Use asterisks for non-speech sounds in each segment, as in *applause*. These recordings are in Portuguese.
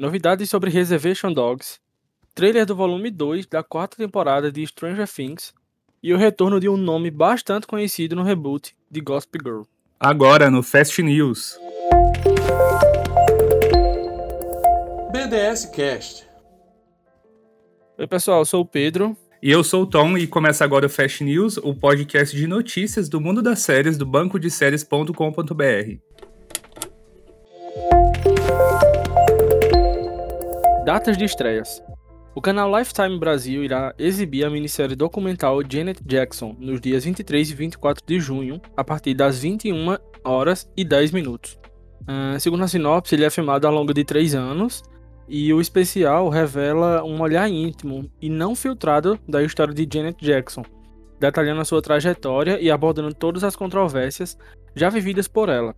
novidades sobre Reservation Dogs, trailer do volume 2 da quarta temporada de Stranger Things e o retorno de um nome bastante conhecido no reboot de Gossip Girl. Agora no Fast News. BDS Cast. Oi pessoal, eu sou o Pedro. E eu sou o Tom e começa agora o Fast News, o podcast de notícias do mundo das séries do banco de séries.com.br. Datas de estreias. O canal Lifetime Brasil irá exibir a minissérie documental Janet Jackson nos dias 23 e 24 de junho, a partir das 21 horas e 10 minutos. Uh, segundo a sinopse, ele é filmado ao longo de três anos e o especial revela um olhar íntimo e não filtrado da história de Janet Jackson, detalhando a sua trajetória e abordando todas as controvérsias já vividas por ela.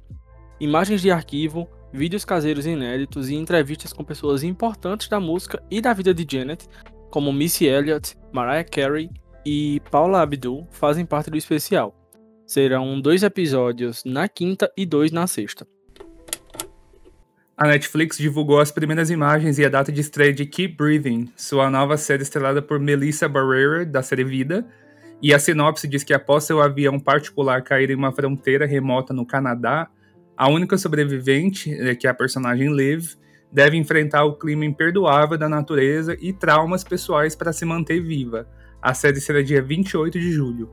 Imagens de arquivo, vídeos caseiros inéditos e entrevistas com pessoas importantes da música e da vida de Janet, como Missy Elliott, Mariah Carey e Paula Abdul, fazem parte do especial. Serão dois episódios na quinta e dois na sexta. A Netflix divulgou as primeiras imagens e a data de estreia de Keep Breathing, sua nova série estrelada por Melissa Barrera, da série Vida. E a sinopse diz que após seu avião particular cair em uma fronteira remota no Canadá, a única sobrevivente, eh, que é a personagem Liv, deve enfrentar o clima imperdoável da natureza e traumas pessoais para se manter viva. A série será dia 28 de julho.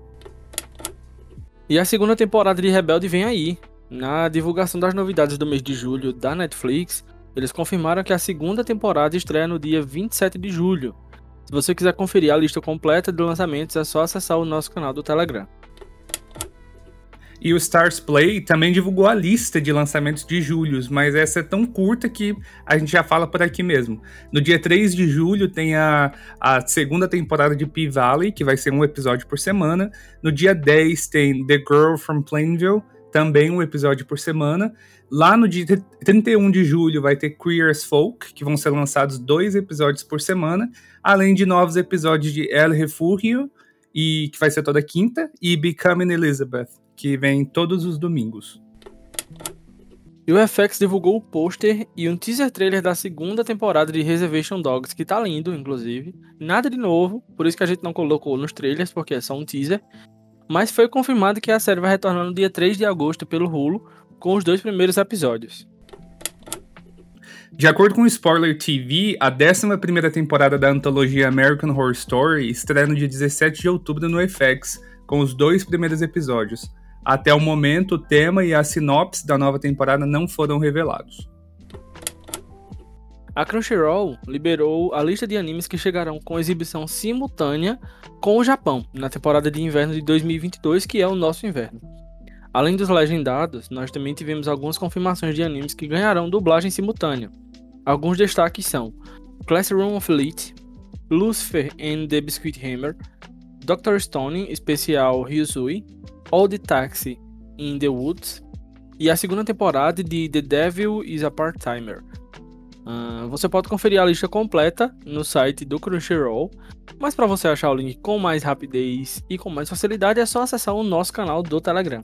E a segunda temporada de Rebelde vem aí. Na divulgação das novidades do mês de julho da Netflix, eles confirmaram que a segunda temporada estreia no dia 27 de julho. Se você quiser conferir a lista completa de lançamentos, é só acessar o nosso canal do Telegram. E o Stars Play também divulgou a lista de lançamentos de julho, mas essa é tão curta que a gente já fala por aqui mesmo. No dia 3 de julho tem a, a segunda temporada de P-Valley, que vai ser um episódio por semana. No dia 10 tem The Girl from Plainville, também um episódio por semana. Lá no dia 31 de julho vai ter Queer as Folk, que vão ser lançados dois episódios por semana, além de novos episódios de El Refugio, e, que vai ser toda quinta, e Becoming Elizabeth, que vem todos os domingos. E o FX divulgou o pôster e um teaser trailer da segunda temporada de Reservation Dogs, que tá lindo, inclusive. Nada de novo, por isso que a gente não colocou nos trailers, porque é só um teaser mas foi confirmado que a série vai retornar no dia 3 de agosto pelo Hulu, com os dois primeiros episódios. De acordo com o Spoiler TV, a 11 temporada da antologia American Horror Story estreia no dia 17 de outubro no FX, com os dois primeiros episódios. Até o momento, o tema e a sinopse da nova temporada não foram revelados. A Crunchyroll liberou a lista de animes que chegarão com exibição simultânea com o Japão na temporada de inverno de 2022, que é o nosso inverno. Além dos legendados, nós também tivemos algumas confirmações de animes que ganharão dublagem simultânea. Alguns destaques são Classroom of Elite, Lucifer and the Biscuit Hammer, Dr. Stone, especial Ryusui, Old Taxi in the Woods e a segunda temporada de The Devil is a Part-Timer, Uh, você pode conferir a lista completa no site do Crunchyroll, mas para você achar o link com mais rapidez e com mais facilidade é só acessar o nosso canal do Telegram.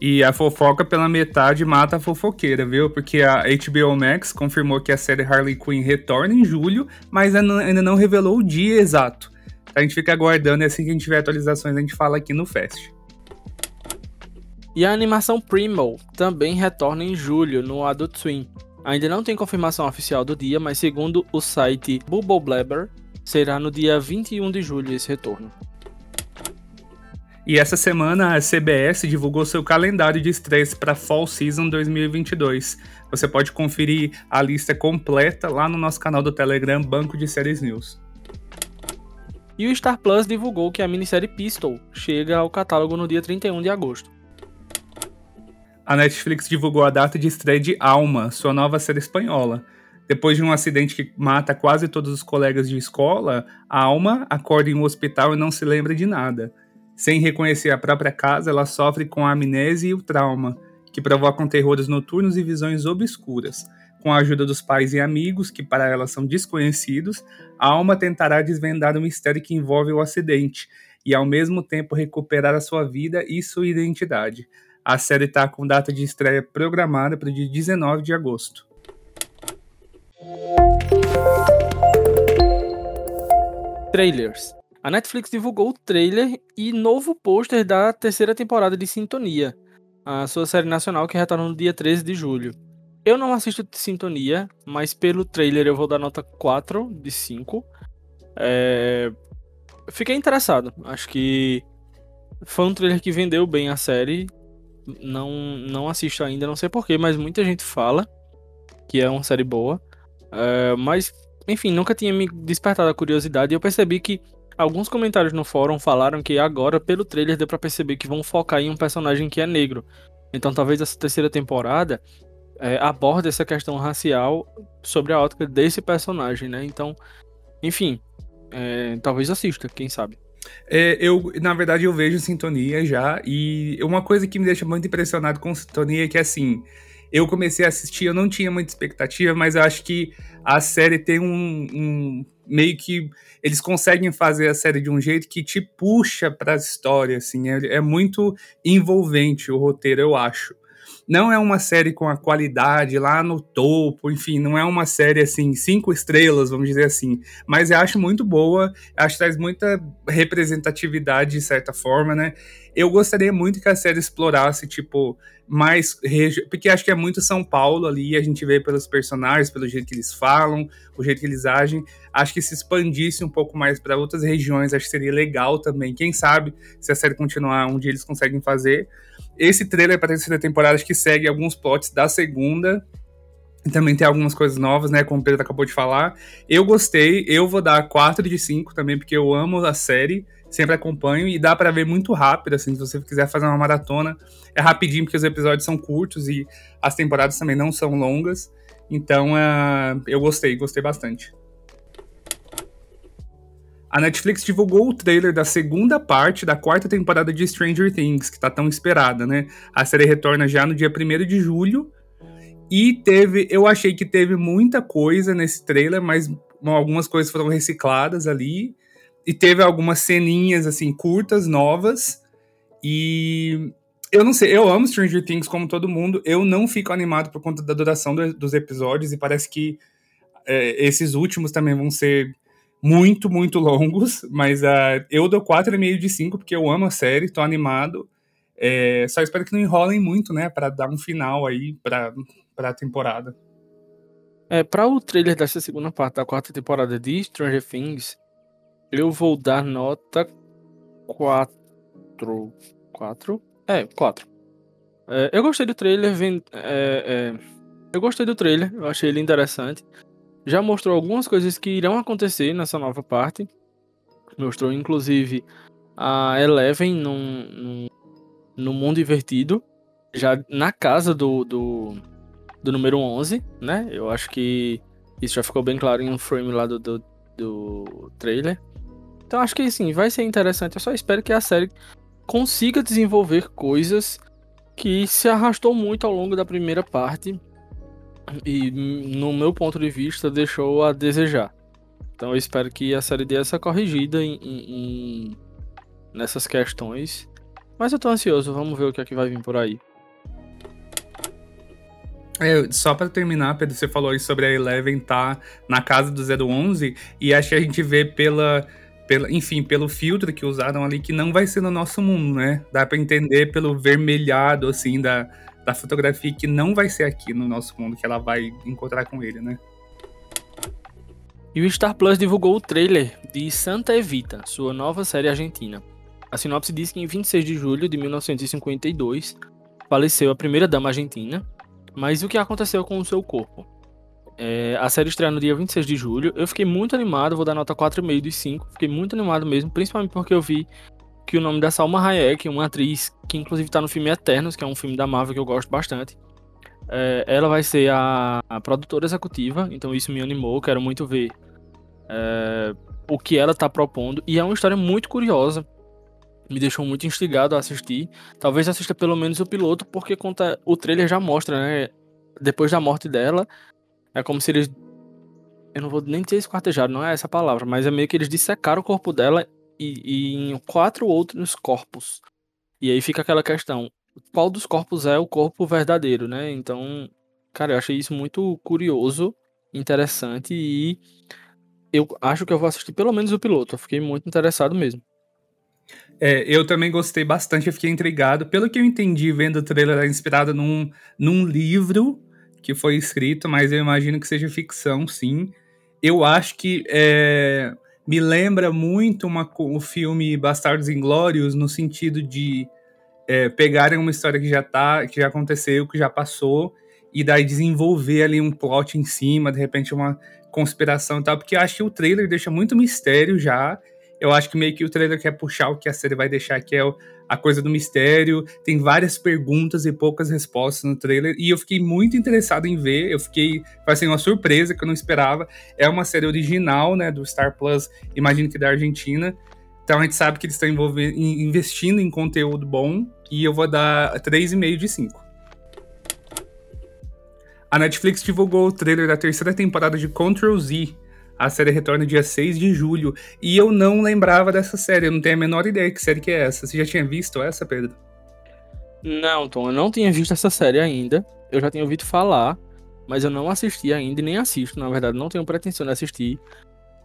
E a fofoca pela metade mata a fofoqueira, viu? Porque a HBO Max confirmou que a série Harley Quinn retorna em julho, mas ainda não revelou o dia exato. A gente fica aguardando e assim que a gente tiver atualizações a gente fala aqui no Fest. E a animação Primo também retorna em julho no Adult Swim. Ainda não tem confirmação oficial do dia, mas segundo o site Bubble Blabber, será no dia 21 de julho esse retorno. E essa semana a CBS divulgou seu calendário de estreias para Fall Season 2022. Você pode conferir a lista completa lá no nosso canal do Telegram Banco de Séries News. E o Star Plus divulgou que a minissérie Pistol chega ao catálogo no dia 31 de agosto a Netflix divulgou a data de estreia de Alma, sua nova série espanhola. Depois de um acidente que mata quase todos os colegas de escola, Alma acorda em um hospital e não se lembra de nada. Sem reconhecer a própria casa, ela sofre com a amnésia e o trauma, que provocam terrores noturnos e visões obscuras. Com a ajuda dos pais e amigos, que para ela são desconhecidos, a Alma tentará desvendar o mistério que envolve o acidente e, ao mesmo tempo, recuperar a sua vida e sua identidade. A série está com data de estreia programada para o dia 19 de agosto. Trailers. A Netflix divulgou o trailer e novo pôster da terceira temporada de Sintonia, a sua série nacional que retorna no dia 13 de julho. Eu não assisto Sintonia, mas pelo trailer eu vou dar nota 4 de 5. É... Fiquei interessado. Acho que foi um trailer que vendeu bem a série. Não, não assisto ainda, não sei porquê, mas muita gente fala que é uma série boa. É... Mas enfim, nunca tinha me despertado a curiosidade e eu percebi que alguns comentários no fórum falaram que agora, pelo trailer, deu pra perceber que vão focar em um personagem que é negro. Então talvez essa terceira temporada é, aborde essa questão racial sobre a ótica desse personagem, né? Então, enfim, é, talvez assista, quem sabe. É, eu, na verdade, eu vejo Sintonia já, e uma coisa que me deixa muito impressionado com Sintonia é que, assim, eu comecei a assistir, eu não tinha muita expectativa, mas eu acho que a série tem um, um meio que eles conseguem fazer a série de um jeito que te puxa para a história, assim, é, é, muito envolvente o roteiro, eu acho. Não é uma série com a qualidade lá no topo, enfim, não é uma série assim, cinco estrelas, vamos dizer assim, mas eu acho muito boa, acho que traz muita representatividade de certa forma, né? Eu gostaria muito que a série explorasse, tipo, mais. Porque acho que é muito São Paulo ali, a gente vê pelos personagens, pelo jeito que eles falam, o jeito que eles agem. Acho que se expandisse um pouco mais para outras regiões, acho que seria legal também. Quem sabe, se a série continuar, um dia eles conseguem fazer. Esse trailer para a terceira temporada, que segue alguns plots da segunda. E também tem algumas coisas novas, né? Como o Pedro acabou de falar. Eu gostei, eu vou dar 4 de 5 também, porque eu amo a série sempre acompanho e dá para ver muito rápido, assim, se você quiser fazer uma maratona, é rapidinho porque os episódios são curtos e as temporadas também não são longas. Então, uh, eu gostei, gostei bastante. A Netflix divulgou o trailer da segunda parte da quarta temporada de Stranger Things, que tá tão esperada, né? A série retorna já no dia 1 de julho. E teve, eu achei que teve muita coisa nesse trailer, mas algumas coisas foram recicladas ali e teve algumas ceninhas, assim, curtas, novas. E eu não sei, eu amo Stranger Things como todo mundo. Eu não fico animado por conta da duração do, dos episódios e parece que é, esses últimos também vão ser muito, muito longos. Mas uh, eu dou 4,5 de 5 porque eu amo a série, tô animado. É, só espero que não enrolem muito, né, para dar um final aí pra, pra temporada. É, para o trailer dessa segunda parte da quarta temporada de Stranger Things, eu vou dar nota 4. 4? É, 4. É, eu gostei do trailer. Vem, é, é, eu gostei do trailer, eu achei ele interessante. Já mostrou algumas coisas que irão acontecer nessa nova parte. Mostrou inclusive a Eleven num, no mundo invertido. Já na casa do, do, do número 11, né? Eu acho que isso já ficou bem claro em um frame lá do, do, do trailer. Então acho que sim, vai ser interessante. Eu só espero que a série consiga desenvolver coisas que se arrastou muito ao longo da primeira parte e, no meu ponto de vista, deixou a desejar. Então eu espero que a série dê essa corrigida em, em, nessas questões. Mas eu tô ansioso, vamos ver o que é que vai vir por aí. É, só para terminar, Pedro, você falou aí sobre a Eleven tá na casa do 011 e acho que a gente vê pela pela, enfim, pelo filtro que usaram ali, que não vai ser no nosso mundo, né? Dá para entender pelo vermelhado, assim, da, da fotografia, que não vai ser aqui no nosso mundo, que ela vai encontrar com ele, né? E o Star Plus divulgou o trailer de Santa Evita, sua nova série argentina. A sinopse diz que em 26 de julho de 1952 faleceu a primeira dama argentina, mas o que aconteceu com o seu corpo? É, a série estreia no dia 26 de julho. Eu fiquei muito animado, vou dar nota 4,5 de 5. Fiquei muito animado mesmo, principalmente porque eu vi que o nome da Salma Hayek, uma atriz que inclusive tá no filme Eternos, que é um filme da Marvel que eu gosto bastante. É, ela vai ser a, a, produtora executiva, então isso me animou. Quero muito ver é, o que ela tá propondo. E é uma história muito curiosa. Me deixou muito instigado a assistir. Talvez assista pelo menos o piloto, porque conta, o trailer já mostra, né? Depois da morte dela, é como se eles. Eu não vou nem dizer esquartejado, não é essa palavra, mas é meio que eles dissecaram o corpo dela e, e em quatro outros corpos. E aí fica aquela questão: qual dos corpos é o corpo verdadeiro, né? Então, cara, eu achei isso muito curioso interessante e eu acho que eu vou assistir pelo menos o piloto. Eu fiquei muito interessado mesmo. É, eu também gostei bastante, eu fiquei intrigado. Pelo que eu entendi vendo o trailer, é inspirado num, num livro que foi escrito, mas eu imagino que seja ficção, sim. Eu acho que é, me lembra muito uma, o filme Bastardos Inglórios, no sentido de é, pegarem uma história que já tá, que já aconteceu, que já passou, e daí desenvolver ali um plot em cima, de repente uma conspiração e tal, porque eu acho que o trailer deixa muito mistério já, eu acho que meio que o trailer quer puxar o que a série vai deixar, que é a coisa do mistério. Tem várias perguntas e poucas respostas no trailer. E eu fiquei muito interessado em ver. Eu fiquei. Foi assim, uma surpresa que eu não esperava. É uma série original, né? Do Star Plus, imagino que da Argentina. Então a gente sabe que eles estão investindo em conteúdo bom. E eu vou dar 3,5 de 5. A Netflix divulgou o trailer da terceira temporada de Control Z, a série retorna dia 6 de julho. E eu não lembrava dessa série, eu não tenho a menor ideia que série que é essa. Você já tinha visto essa, Pedro? Não, Tom, eu não tinha visto essa série ainda. Eu já tinha ouvido falar, mas eu não assisti ainda e nem assisto, na verdade, não tenho pretensão de assistir.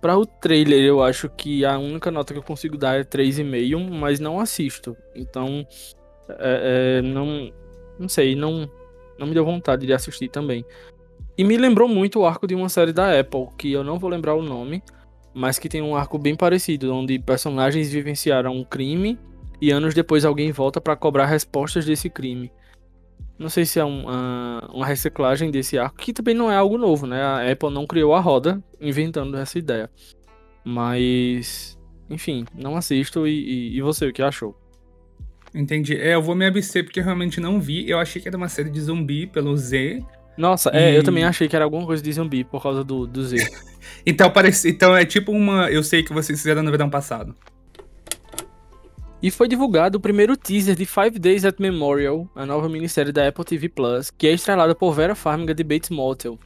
Para o trailer, eu acho que a única nota que eu consigo dar é 3,5, mas não assisto. Então, é, é, não, não sei, não, não me deu vontade de assistir também. E me lembrou muito o arco de uma série da Apple, que eu não vou lembrar o nome, mas que tem um arco bem parecido, onde personagens vivenciaram um crime e anos depois alguém volta para cobrar respostas desse crime. Não sei se é uma, uma reciclagem desse arco, que também não é algo novo, né? A Apple não criou a roda inventando essa ideia. Mas, enfim, não assisto. E, e, e você, o que achou? Entendi. É, eu vou me abster porque eu realmente não vi. Eu achei que era uma série de zumbi pelo Z. Nossa, e... é, eu também achei que era alguma coisa de zumbi por causa do, do Z. *laughs* então, parece, então é tipo uma. Eu sei que vocês fizeram no verão passado. E foi divulgado o primeiro teaser de Five Days at Memorial, a nova minissérie da Apple TV Plus, que é estrelada por Vera Farmiga de Bates Motel.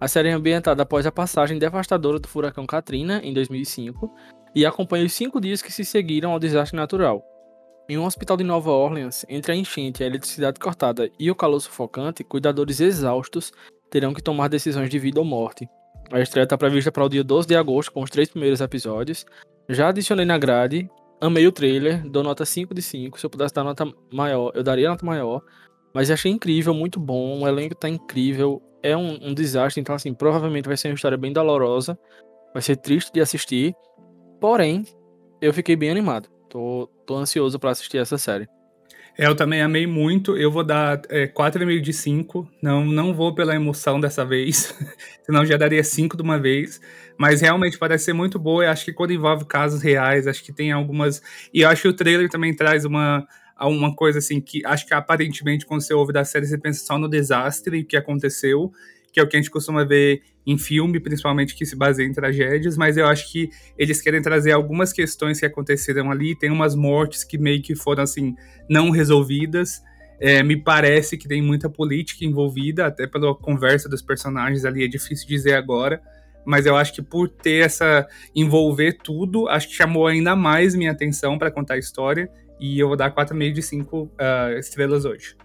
A série é ambientada após a passagem devastadora do furacão Katrina, em 2005, e acompanha os cinco dias que se seguiram ao desastre natural. Em um hospital de Nova Orleans, entre a enchente, a eletricidade cortada e o calor sufocante, cuidadores exaustos terão que tomar decisões de vida ou morte. A estreia está prevista para o dia 12 de agosto, com os três primeiros episódios. Já adicionei na grade, amei o trailer, dou nota 5 de 5. Se eu pudesse dar nota maior, eu daria nota maior. Mas achei incrível, muito bom. O elenco tá incrível. É um, um desastre, então, assim, provavelmente vai ser uma história bem dolorosa. Vai ser triste de assistir. Porém, eu fiquei bem animado. Tô, tô ansioso para assistir essa série. É, eu também amei muito. Eu vou dar é, 4,5 de 5. Não, não vou pela emoção dessa vez. *laughs* Senão já daria 5 de uma vez. Mas realmente parece ser muito boa. Eu acho que quando envolve casos reais, acho que tem algumas. E eu acho que o trailer também traz uma, uma coisa assim que acho que aparentemente, quando você ouve da série, você pensa só no desastre que aconteceu que é o que a gente costuma ver em filme, principalmente que se baseia em tragédias, mas eu acho que eles querem trazer algumas questões que aconteceram ali, tem umas mortes que meio que foram assim não resolvidas. É, me parece que tem muita política envolvida, até pela conversa dos personagens ali, é difícil dizer agora, mas eu acho que por ter essa envolver tudo, acho que chamou ainda mais minha atenção para contar a história, e eu vou dar 4,5 de 5 uh, ah, estrelas hoje.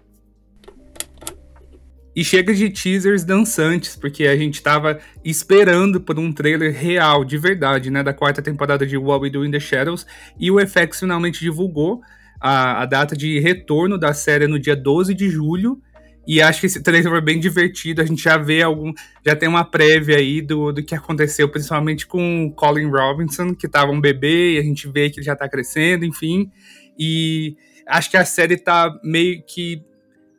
E chega de teasers dançantes, porque a gente tava esperando por um trailer real, de verdade, né, da quarta temporada de What We Do in the Shadows, e o FX finalmente divulgou a, a data de retorno da série no dia 12 de julho, e acho que esse trailer foi bem divertido, a gente já vê algum, já tem uma prévia aí do, do que aconteceu, principalmente com o Colin Robinson, que tava um bebê, e a gente vê que ele já tá crescendo, enfim, e acho que a série tá meio que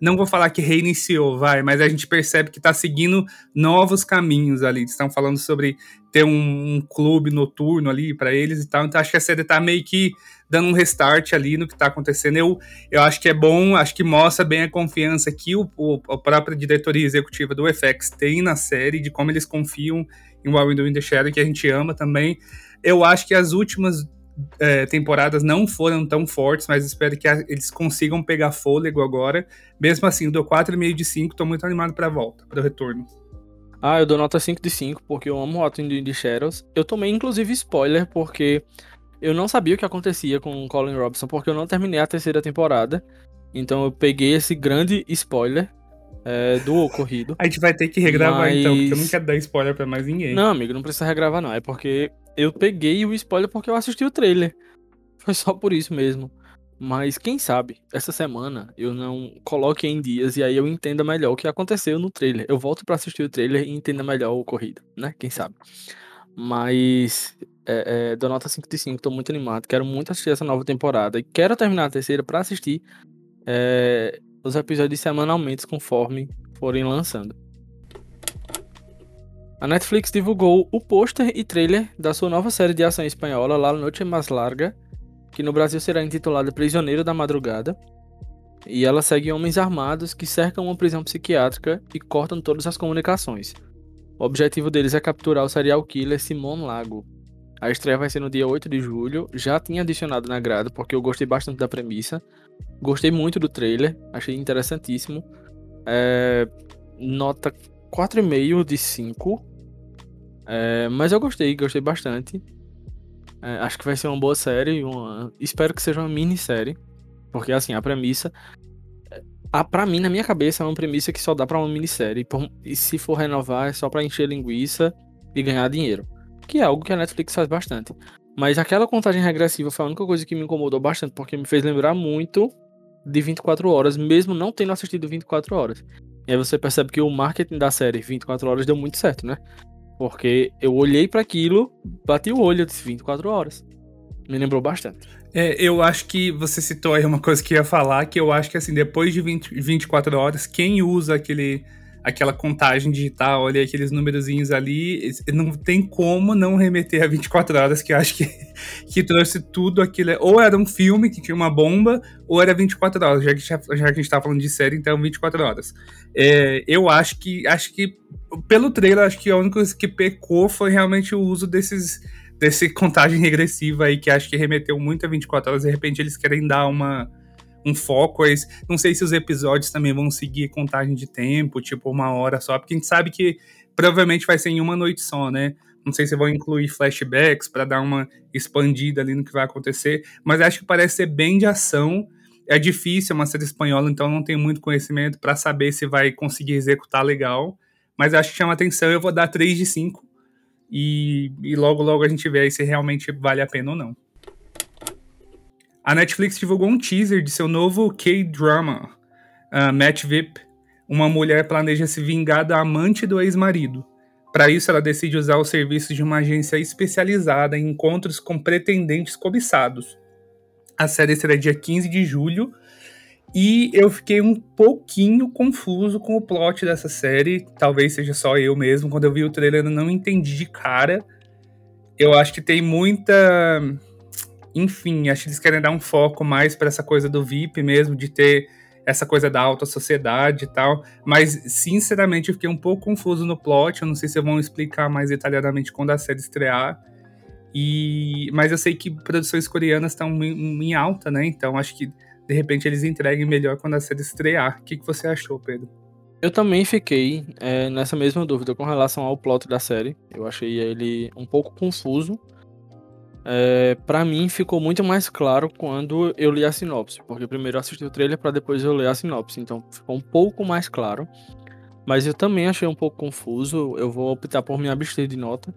não vou falar que reiniciou, vai, mas a gente percebe que está seguindo novos caminhos ali. Estão falando sobre ter um, um clube noturno ali para eles e tal. Então acho que a série está meio que dando um restart ali no que está acontecendo. Eu, eu acho que é bom, acho que mostra bem a confiança que o, o, a própria diretoria executiva do FX tem na série, de como eles confiam em Wild in the Shadow, que a gente ama também. Eu acho que as últimas é, temporadas não foram tão fortes, mas espero que a, eles consigam pegar fôlego agora. Mesmo assim, dou 4,5 de 5, tô muito animado pra volta, para retorno. Ah, eu dou nota 5 de 5, porque eu amo o in the Shadows. Eu tomei, inclusive, spoiler, porque eu não sabia o que acontecia com Colin Robson, porque eu não terminei a terceira temporada. Então eu peguei esse grande spoiler. É, do ocorrido. A gente vai ter que regravar mas... então, porque eu não quero dar spoiler pra mais ninguém. Não, amigo, não precisa regravar não. É porque eu peguei o spoiler porque eu assisti o trailer. *laughs* Foi só por isso mesmo. Mas quem sabe, essa semana eu não coloque em dias e aí eu entenda melhor o que aconteceu no trailer. Eu volto para assistir o trailer e entenda melhor o ocorrido, né? Quem sabe. Mas é, é, dou nota 5 de 5, tô muito animado. Quero muito assistir essa nova temporada. E quero terminar a terceira para assistir é, os episódios semanalmente conforme forem lançando. A Netflix divulgou o pôster e trailer da sua nova série de ação espanhola La Noche Más Larga, que no Brasil será intitulada Prisioneiro da Madrugada. E ela segue homens armados que cercam uma prisão psiquiátrica e cortam todas as comunicações. O objetivo deles é capturar o serial killer Simon Lago. A estreia vai ser no dia 8 de julho. Já tinha adicionado na grade porque eu gostei bastante da premissa. Gostei muito do trailer, achei interessantíssimo. É... Nota 4,5 de 5. É... Mas eu gostei, gostei bastante. É, acho que vai ser uma boa série. Uma... Espero que seja uma minissérie. Porque, assim, a premissa. A, pra mim, na minha cabeça, é uma premissa que só dá pra uma minissérie. E se for renovar, é só pra encher linguiça e ganhar dinheiro. Que é algo que a Netflix faz bastante. Mas aquela contagem regressiva foi a única coisa que me incomodou bastante, porque me fez lembrar muito de 24 horas, mesmo não tendo assistido 24 horas. E aí você percebe que o marketing da série 24 horas deu muito certo, né? Porque eu olhei para aquilo, bati o olho, eu disse 24 horas. Me lembrou bastante. É, eu acho que você citou aí uma coisa que ia falar, que eu acho que assim, depois de 20, 24 horas, quem usa aquele aquela contagem digital, olha aqueles númerozinhos ali, não tem como não remeter a 24 horas, que eu acho que, *laughs* que trouxe tudo aquilo. Ou era um filme que tinha uma bomba, ou era 24 horas, já que, já, que a gente tá falando de série, então 24 horas. É, eu acho que acho que pelo trailer, acho que a única coisa que pecou foi realmente o uso desses desse contagem regressiva aí que acho que remeteu muito a 24 horas, de repente eles querem dar uma um foco. Não sei se os episódios também vão seguir contagem de tempo, tipo uma hora só, porque a gente sabe que provavelmente vai ser em uma noite só, né? Não sei se vão incluir flashbacks para dar uma expandida ali no que vai acontecer, mas acho que parece ser bem de ação. É difícil, é uma série espanhola, então não tenho muito conhecimento para saber se vai conseguir executar legal. Mas acho que chama atenção, eu vou dar 3 de 5. E, e logo, logo a gente vê se realmente vale a pena ou não. A Netflix divulgou um teaser de seu novo K-drama, uh, Match VIP. Uma mulher planeja se vingar da amante do ex-marido. Para isso, ela decide usar os serviços de uma agência especializada em encontros com pretendentes cobiçados. A série será dia 15 de julho e eu fiquei um pouquinho confuso com o plot dessa série. Talvez seja só eu mesmo. Quando eu vi o trailer, eu não entendi de cara. Eu acho que tem muita enfim, acho que eles querem dar um foco mais para essa coisa do VIP mesmo, de ter essa coisa da alta sociedade e tal. Mas, sinceramente, eu fiquei um pouco confuso no plot. Eu não sei se vão explicar mais detalhadamente quando a série estrear. E... Mas eu sei que produções coreanas estão em alta, né? Então acho que de repente eles entreguem melhor quando a série estrear. O que, que você achou, Pedro? Eu também fiquei é, nessa mesma dúvida com relação ao plot da série. Eu achei ele um pouco confuso é, para mim ficou muito mais claro quando eu li a sinopse, porque primeiro eu assisti o trailer para depois eu ler a sinopse, então ficou um pouco mais claro. Mas eu também achei um pouco confuso, eu vou optar por me abster de nota,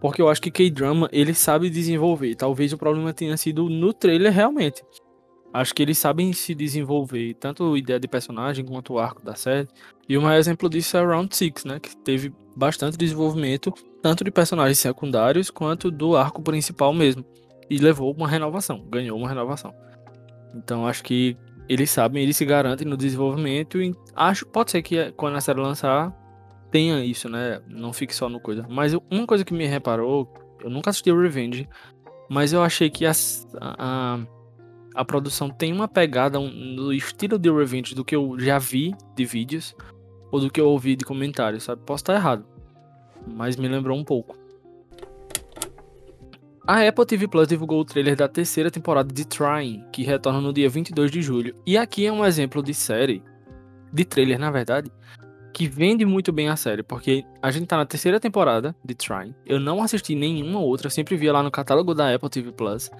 porque eu acho que K-drama ele sabe desenvolver. Talvez o problema tenha sido no trailer realmente. Acho que eles sabem se desenvolver, tanto a ideia de personagem quanto o arco da série. E o maior exemplo disso é Round Six, né, que teve bastante desenvolvimento tanto de personagens secundários quanto do arco principal mesmo. E levou uma renovação, ganhou uma renovação. Então acho que eles sabem, eles se garantem no desenvolvimento e acho pode ser que quando a série lançar tenha isso, né? Não fique só no coisa. Mas uma coisa que me reparou, eu nunca assisti o Revenge, mas eu achei que a, a, a produção tem uma pegada no estilo de Revenge do que eu já vi de vídeos ou do que eu ouvi de comentários, sabe? Posso estar errado, mas me lembrou um pouco. A Apple TV Plus divulgou o trailer da terceira temporada de Trying, que retorna no dia 22 de julho. E aqui é um exemplo de série, de trailer na verdade, que vende muito bem a série, porque a gente tá na terceira temporada de Trying. Eu não assisti nenhuma outra, sempre via lá no catálogo da Apple TV Plus,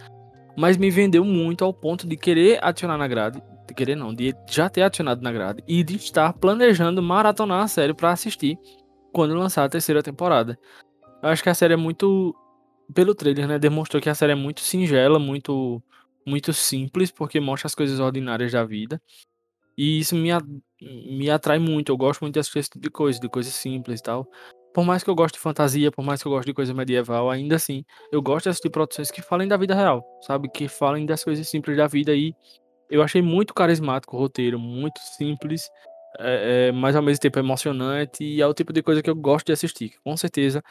mas me vendeu muito ao ponto de querer adicionar na grade. de querer não, de já ter adicionado na grade e de estar planejando maratonar a série para assistir quando lançar a terceira temporada. Eu acho que a série é muito pelo trailer, né, demonstrou que a série é muito singela, muito muito simples, porque mostra as coisas ordinárias da vida. E isso me, me atrai muito. Eu gosto muito de assistir esse tipo de de coisas simples e tal. Por mais que eu goste de fantasia, por mais que eu goste de coisa medieval, ainda assim, eu gosto de assistir produções que falem da vida real, sabe? Que falem das coisas simples da vida e eu achei muito carismático o roteiro, muito simples, é, é, mas ao mesmo tempo emocionante e é o tipo de coisa que eu gosto de assistir. Com certeza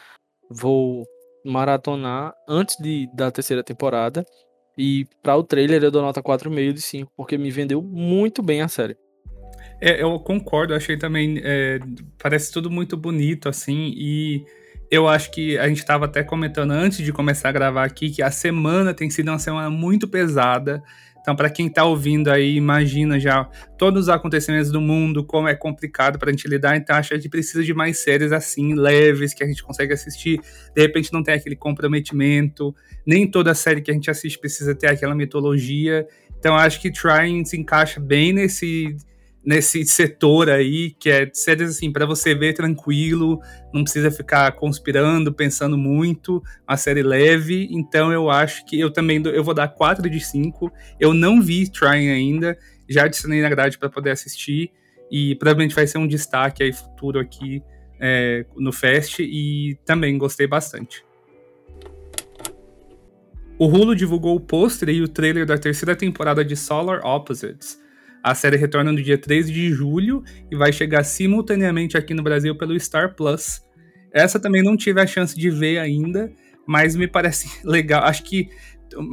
vou maratonar antes de, da terceira temporada e para o trailer eu dou nota 4,5 de 5, porque me vendeu muito bem a série. É, eu concordo, achei também. É, parece tudo muito bonito, assim, e eu acho que a gente estava até comentando antes de começar a gravar aqui que a semana tem sido uma semana muito pesada. Então, para quem está ouvindo aí, imagina já todos os acontecimentos do mundo, como é complicado para a gente lidar. Então, acho que a gente precisa de mais séries assim, leves, que a gente consegue assistir. De repente, não tem aquele comprometimento. Nem toda série que a gente assiste precisa ter aquela mitologia. Então, acho que Trying se encaixa bem nesse nesse setor aí, que é séries assim, para você ver tranquilo, não precisa ficar conspirando, pensando muito, uma série leve, então eu acho que eu também eu vou dar 4 de 5. Eu não vi Trying ainda, já adicionei na grade para poder assistir e provavelmente vai ser um destaque aí futuro aqui é, no Fest e também gostei bastante. O Hulu divulgou o pôster e o trailer da terceira temporada de Solar Opposites, a série retorna no dia 13 de julho e vai chegar simultaneamente aqui no Brasil pelo Star Plus. Essa também não tive a chance de ver ainda, mas me parece *laughs* legal. Acho que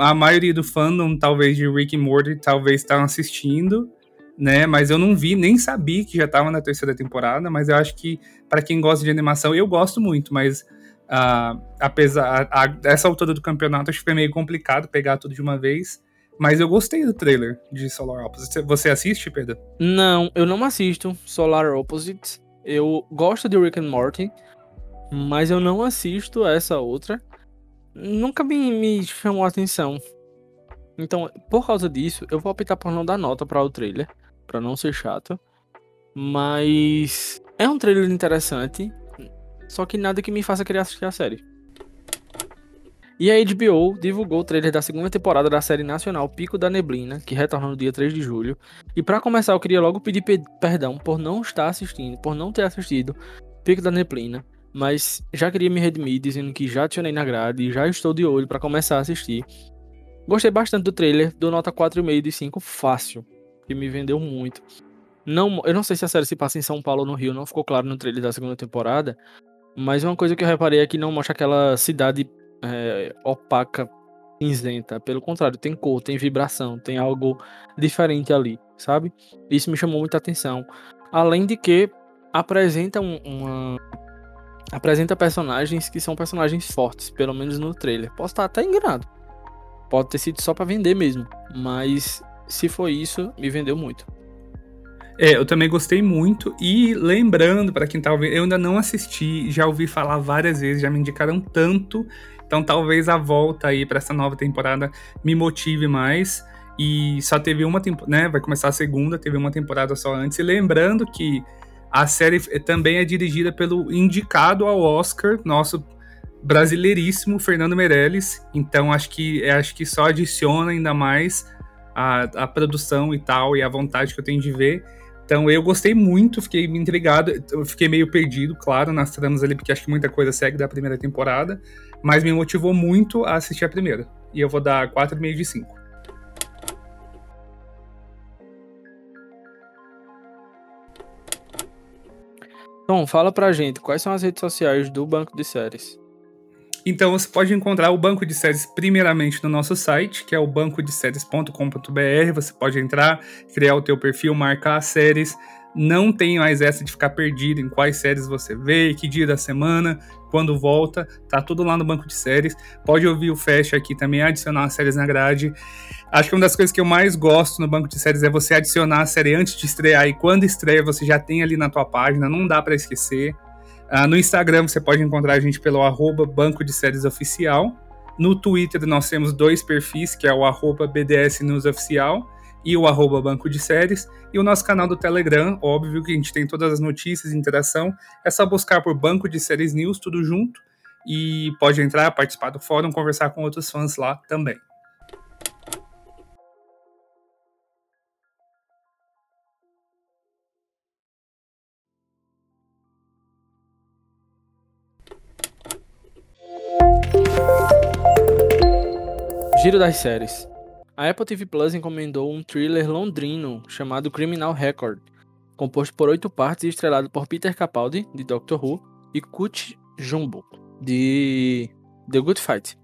a maioria do fandom, talvez de Rick and Morty, talvez estão assistindo, né? Mas eu não vi, nem sabia que já estava na terceira temporada. Mas eu acho que para quem gosta de animação, eu gosto muito, mas uh, apesar dessa altura do campeonato, acho que foi meio complicado pegar tudo de uma vez. Mas eu gostei do trailer de Solar Opposites. Você assiste, Pedro? Não, eu não assisto Solar Opposites. Eu gosto de Rick and Morty, mas eu não assisto essa outra. Nunca me, me chamou a atenção. Então, por causa disso, eu vou optar por não dar nota para o trailer, para não ser chato. Mas é um trailer interessante, só que nada que me faça querer assistir a série. E a HBO divulgou o trailer da segunda temporada da série nacional Pico da Neblina, que retorna no dia 3 de julho. E para começar, eu queria logo pedir pe perdão por não estar assistindo, por não ter assistido Pico da Neblina, mas já queria me redimir dizendo que já adicionei na grade e já estou de olho para começar a assistir. Gostei bastante do trailer, dou nota 4,5 de 5 fácil, que me vendeu muito. Não, eu não sei se a série se passa em São Paulo ou no Rio, não ficou claro no trailer da segunda temporada, mas uma coisa que eu reparei é que não mostra aquela cidade é, opaca, cinzenta. Pelo contrário, tem cor, tem vibração, tem algo diferente ali, sabe? Isso me chamou muita atenção. Além de que apresenta uma. Apresenta personagens que são personagens fortes, pelo menos no trailer. Posso estar até enganado. Pode ter sido só para vender mesmo. Mas se foi isso, me vendeu muito. É, eu também gostei muito. E lembrando, para quem tá ouvindo, eu ainda não assisti, já ouvi falar várias vezes, já me indicaram tanto então talvez a volta aí para essa nova temporada me motive mais. E só teve uma temporada, né? Vai começar a segunda, teve uma temporada só antes. E lembrando que a série também é dirigida pelo indicado ao Oscar, nosso brasileiríssimo Fernando Meirelles. Então acho que acho que só adiciona ainda mais a, a produção e tal, e a vontade que eu tenho de ver. Então eu gostei muito, fiquei intrigado, fiquei meio perdido, claro, nas tramas ali, porque acho que muita coisa segue da primeira temporada mas me motivou muito a assistir a primeira. E eu vou dar 4,5 de 5. Então, fala pra gente, quais são as redes sociais do Banco de Séries? Então você pode encontrar o banco de séries primeiramente no nosso site, que é o bancodeséries.com.br. Você pode entrar, criar o teu perfil, marcar as séries. Não tem mais essa de ficar perdido em quais séries você vê, que dia da semana quando volta, tá tudo lá no banco de séries. Pode ouvir o Fast aqui também, adicionar as séries na grade. Acho que uma das coisas que eu mais gosto no banco de séries é você adicionar a série antes de estrear e quando estreia você já tem ali na tua página, não dá para esquecer. Uh, no Instagram você pode encontrar a gente pelo arroba Banco de Séries Oficial. No Twitter nós temos dois perfis, que é o arroba BDS News Oficial e o arroba Banco de Séries, e o nosso canal do Telegram, óbvio que a gente tem todas as notícias e interação, é só buscar por Banco de Séries News, tudo junto, e pode entrar, participar do fórum, conversar com outros fãs lá também. Giro das séries. A Apple TV Plus encomendou um thriller londrino chamado Criminal Record, composto por oito partes e estrelado por Peter Capaldi, de Doctor Who, e Kut Jumbo, de The Good Fight,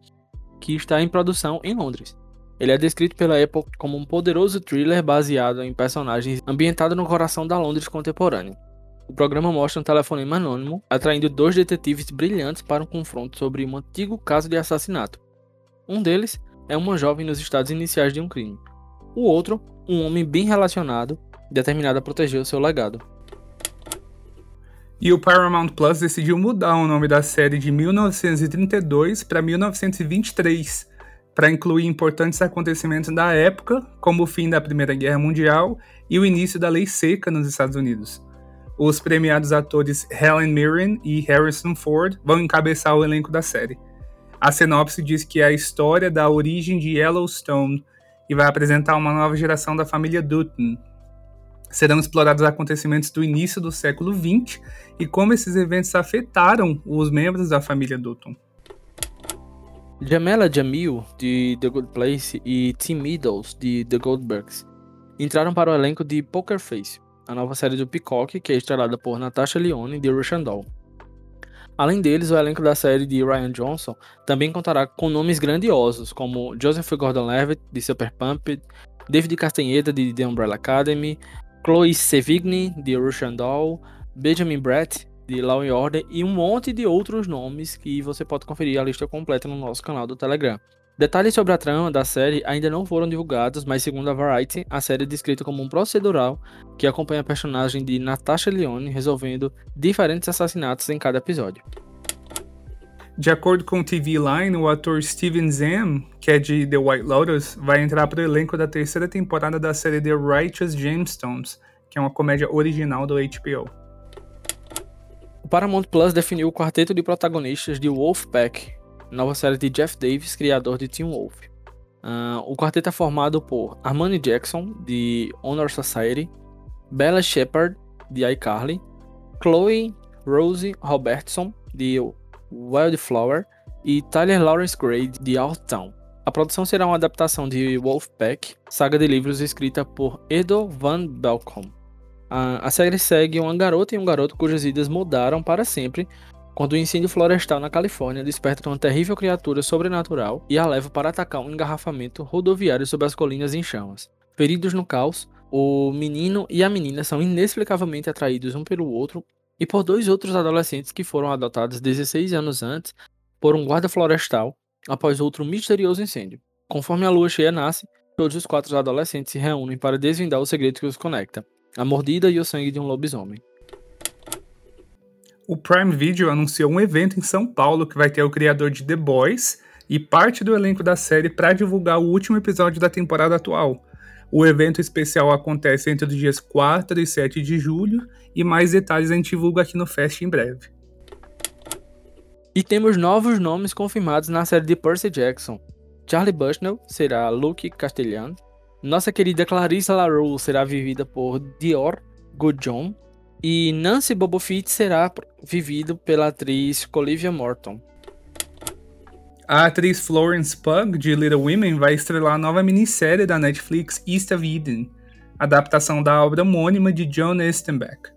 que está em produção em Londres. Ele é descrito pela Apple como um poderoso thriller baseado em personagens ambientado no coração da Londres contemporânea. O programa mostra um telefonema anônimo atraindo dois detetives brilhantes para um confronto sobre um antigo caso de assassinato. Um deles é uma jovem nos estados iniciais de um crime. O outro, um homem bem relacionado, determinado a proteger o seu legado. E o Paramount Plus decidiu mudar o nome da série de 1932 para 1923, para incluir importantes acontecimentos da época, como o fim da Primeira Guerra Mundial e o início da Lei Seca nos Estados Unidos. Os premiados atores Helen Mirren e Harrison Ford vão encabeçar o elenco da série. A sinopse diz que é a história da origem de Yellowstone e vai apresentar uma nova geração da família Dutton. Serão explorados acontecimentos do início do século XX e como esses eventos afetaram os membros da família Dutton. Jamela Jamil, de The Good Place, e Tim Meadows, de The Goldbergs, entraram para o elenco de Poker Face, a nova série do Peacock, que é estrelada por Natasha Lyonne de Russian Doll. Além deles, o elenco da série de Ryan Johnson também contará com nomes grandiosos, como Joseph Gordon-Levitt, de Super Pumped, David Castanheda, de The Umbrella Academy, Chloe Sevigny, de Russian Doll, Benjamin Brett, de Law Order, e um monte de outros nomes que você pode conferir a lista completa no nosso canal do Telegram. Detalhes sobre a trama da série ainda não foram divulgados, mas segundo a Variety, a série é descrita como um procedural que acompanha a personagem de Natasha Lyonne resolvendo diferentes assassinatos em cada episódio. De acordo com o TV Line, o ator Steven Zahn, que é de The White Lotus, vai entrar para o elenco da terceira temporada da série The Righteous Gemstones, que é uma comédia original do HBO. O Paramount Plus definiu o quarteto de protagonistas de Wolfpack, nova série de Jeff Davis, criador de Teen Wolf. Uh, o quarteto é formado por Armani Jackson, de Honor Society, Bella Shepard, de iCarly, Chloe Rose Robertson, de Wildflower, e Tyler Lawrence Gray, de Outtown. A produção será uma adaptação de Wolfpack, saga de livros escrita por Edo Van Belkom. A, a série segue uma garota e um garoto cujas vidas mudaram para sempre quando o incêndio florestal na Califórnia desperta uma terrível criatura sobrenatural e a leva para atacar um engarrafamento rodoviário sobre as colinas em chamas. Feridos no caos, o menino e a menina são inexplicavelmente atraídos um pelo outro e por dois outros adolescentes que foram adotados 16 anos antes por um guarda florestal após outro misterioso incêndio. Conforme a lua cheia nasce, todos os quatro adolescentes se reúnem para desvendar o segredo que os conecta: a mordida e o sangue de um lobisomem o Prime Video anunciou um evento em São Paulo que vai ter o criador de The Boys e parte do elenco da série para divulgar o último episódio da temporada atual. O evento especial acontece entre os dias 4 e 7 de julho e mais detalhes a gente divulga aqui no Fest em breve. E temos novos nomes confirmados na série de Percy Jackson. Charlie Bushnell será Luke Castellan. Nossa querida Clarissa LaRue será vivida por Dior Goodjohn. E Nancy Bobofit será vivido pela atriz Olivia Morton. A atriz Florence Pugh, de Little Women, vai estrelar a nova minissérie da Netflix East of Eden, adaptação da obra homônima de John Estenbeck.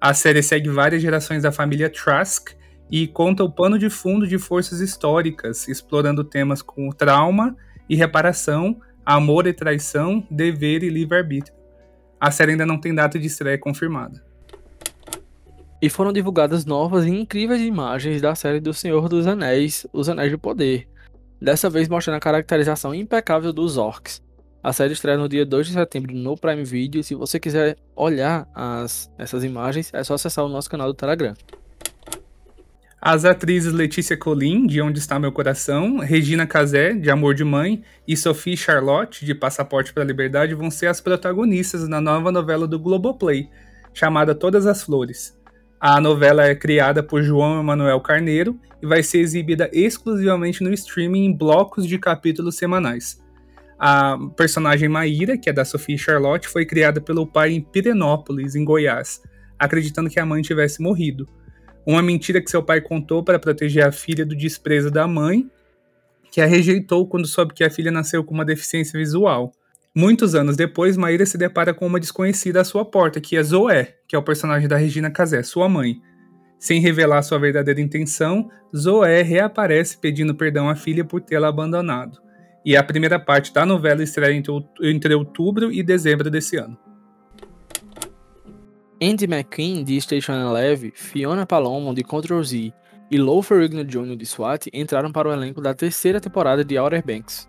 A série segue várias gerações da família Trask e conta o pano de fundo de forças históricas, explorando temas como trauma e reparação, amor e traição, dever e livre-arbítrio. A série ainda não tem data de estreia confirmada e foram divulgadas novas e incríveis imagens da série do Senhor dos Anéis, Os Anéis do Poder, dessa vez mostrando a caracterização impecável dos orcs. A série estreia no dia 2 de setembro no Prime Video, se você quiser olhar as, essas imagens, é só acessar o nosso canal do Telegram. As atrizes Letícia Colin, de Onde Está Meu Coração, Regina Casé, de Amor de Mãe, e Sophie Charlotte, de Passaporte para a Liberdade, vão ser as protagonistas na nova novela do Globoplay, chamada Todas as Flores. A novela é criada por João Emanuel Carneiro e vai ser exibida exclusivamente no streaming em blocos de capítulos semanais. A personagem Maíra, que é da Sophie Charlotte, foi criada pelo pai em Pirenópolis, em Goiás, acreditando que a mãe tivesse morrido. Uma mentira que seu pai contou para proteger a filha do desprezo da mãe, que a rejeitou quando soube que a filha nasceu com uma deficiência visual. Muitos anos depois, Maíra se depara com uma desconhecida à sua porta, que é Zoé, que é o personagem da Regina Casé, sua mãe. Sem revelar sua verdadeira intenção, Zoé reaparece pedindo perdão à filha por tê-la abandonado e a primeira parte da novela estreia entre outubro e dezembro desse ano. Andy McQueen, de Station Eleven, Fiona Palomo, de Control Z, e Lou Ferrigno Jr. de SWAT entraram para o elenco da terceira temporada de Outer Banks.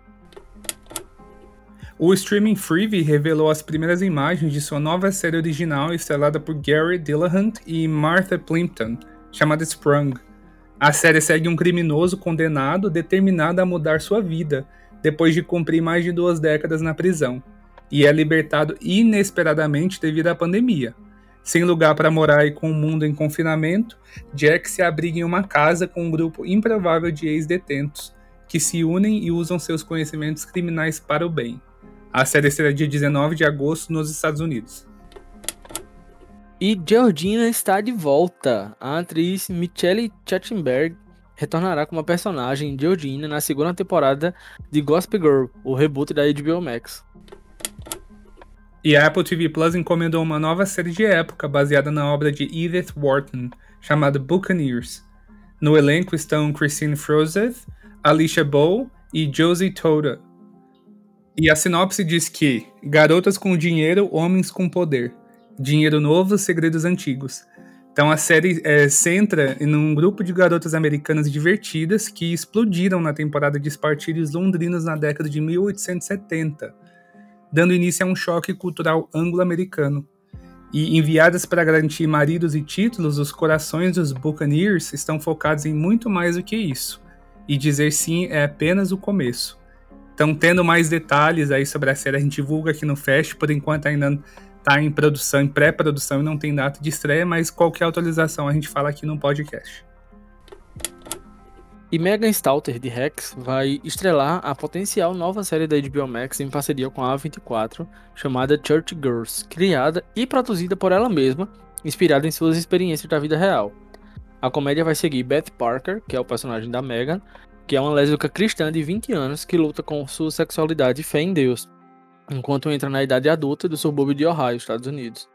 O streaming Freevee revelou as primeiras imagens de sua nova série original estrelada por Gary Dillahunt e Martha Plimpton, chamada Sprung. A série segue um criminoso condenado determinado a mudar sua vida, depois de cumprir mais de duas décadas na prisão, e é libertado inesperadamente devido à pandemia. Sem lugar para morar e com o mundo em confinamento, Jack se abriga em uma casa com um grupo improvável de ex-detentos, que se unem e usam seus conhecimentos criminais para o bem. A série será dia 19 de agosto nos Estados Unidos. E Georgina está de volta. A atriz Michelle Chattenberg retornará como personagem de Odina na segunda temporada de Gossip Girl, o reboot da HBO Max. E a Apple TV Plus encomendou uma nova série de época baseada na obra de Edith Wharton, chamada Buccaneers. No elenco estão Christine Frozeth, Alicia Bow e Josie Toda. E a sinopse diz que garotas com dinheiro, homens com poder. Dinheiro novo, segredos antigos. Então a série é, centra em um grupo de garotas americanas divertidas que explodiram na temporada de espartilhos londrinos na década de 1870, dando início a um choque cultural anglo-americano. E enviadas para garantir maridos e títulos, os corações dos Buccaneers estão focados em muito mais do que isso. E dizer sim é apenas o começo. Então, tendo mais detalhes aí sobre a série, a gente divulga aqui no Fest. Por enquanto, ainda está em produção, em pré-produção e não tem data de estreia, mas qualquer atualização a gente fala aqui no podcast. E Megan Stalter, de Rex, vai estrelar a potencial nova série da HBO Max em parceria com a A24, chamada Church Girls, criada e produzida por ela mesma, inspirada em suas experiências da vida real. A comédia vai seguir Beth Parker, que é o personagem da Megan, que é uma lésbica cristã de 20 anos que luta com sua sexualidade e fé em Deus, enquanto entra na idade adulta do subúrbio de Ohio, Estados Unidos.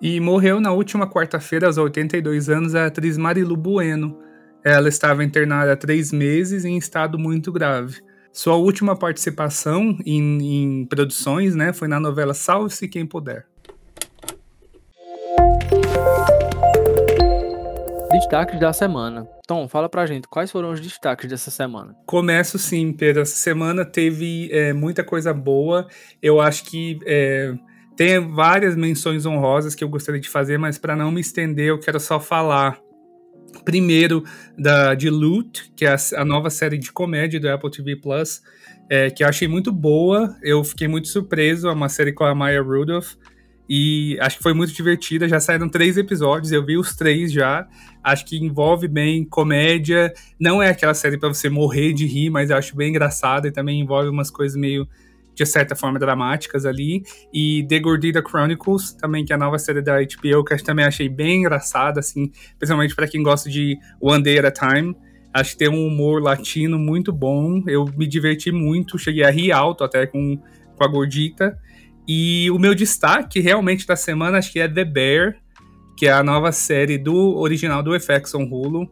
E morreu na última quarta-feira, aos 82 anos, a atriz Marilu Bueno. Ela estava internada há três meses em estado muito grave. Sua última participação em, em produções né, foi na novela Salve-se Quem Puder. Destaques da semana. Tom, fala pra gente, quais foram os destaques dessa semana? Começo sim, Pedro. Essa semana teve é, muita coisa boa. Eu acho que é, tem várias menções honrosas que eu gostaria de fazer, mas para não me estender, eu quero só falar primeiro da de Loot, que é a, a nova série de comédia do Apple TV Plus, é, que eu achei muito boa. Eu fiquei muito surpreso. É uma série com a Maya Rudolph. E acho que foi muito divertida. Já saíram três episódios, eu vi os três já. Acho que envolve bem comédia. Não é aquela série para você morrer de rir, mas eu acho bem engraçada e também envolve umas coisas meio, de certa forma, dramáticas ali. E The Gordita Chronicles, também, que é a nova série da HBO, que eu também achei bem engraçada, assim, principalmente para quem gosta de One Day at a Time. Acho que tem um humor latino muito bom. Eu me diverti muito, cheguei a rir alto até com, com a Gordita. E o meu destaque realmente da semana acho que é The Bear, que é a nova série do original do FX on Hulu.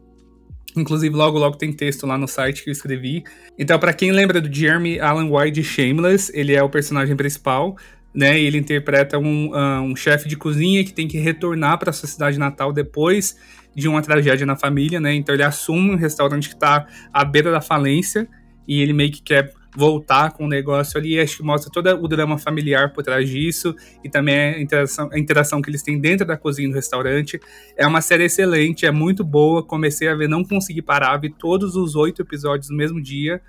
Inclusive, logo logo tem texto lá no site que eu escrevi. Então, para quem lembra do Jeremy Allen White de Shameless, ele é o personagem principal, né? Ele interpreta um, uh, um chefe de cozinha que tem que retornar para sua cidade natal depois de uma tragédia na família, né? Então, ele assume um restaurante que está à beira da falência e ele meio que quer voltar com o negócio ali. Acho que mostra todo o drama familiar por trás disso e também a interação, a interação que eles têm dentro da cozinha do restaurante. É uma série excelente, é muito boa. Comecei a ver, não consegui parar, vi todos os oito episódios no mesmo dia.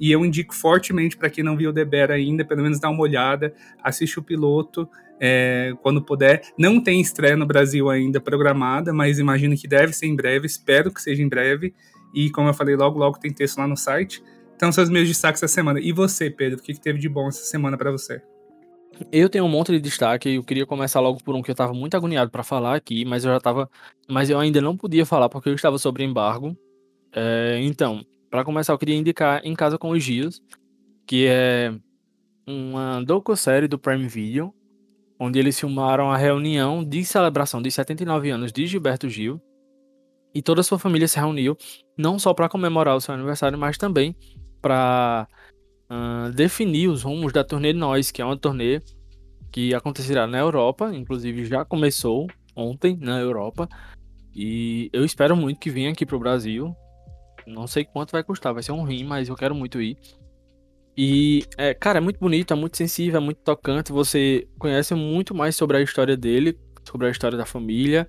E eu indico fortemente para quem não viu The Bear ainda, pelo menos dá uma olhada, assiste o piloto é, quando puder. Não tem estreia no Brasil ainda programada, mas imagino que deve ser em breve, espero que seja em breve. E como eu falei, logo logo tem texto lá no site. Então são os meus destaques da semana. E você, Pedro, o que, que teve de bom essa semana para você? Eu tenho um monte de destaque, eu queria começar logo por um que eu tava muito agoniado para falar aqui, mas eu já tava, mas eu ainda não podia falar porque eu estava sob embargo. É, então, para começar, eu queria indicar Em Casa com os Gios, que é uma docu-série do Prime Video, onde eles filmaram a reunião de celebração de 79 anos de Gilberto Gil. E toda a sua família se reuniu, não só para comemorar o seu aniversário, mas também para uh, definir os rumos da turnê Nós, que é uma turnê que acontecerá na Europa, inclusive já começou ontem na Europa. E eu espero muito que venha aqui para o Brasil. Não sei quanto vai custar, vai ser um rim, mas eu quero muito ir. E, é, cara, é muito bonito, é muito sensível, é muito tocante. Você conhece muito mais sobre a história dele, sobre a história da família.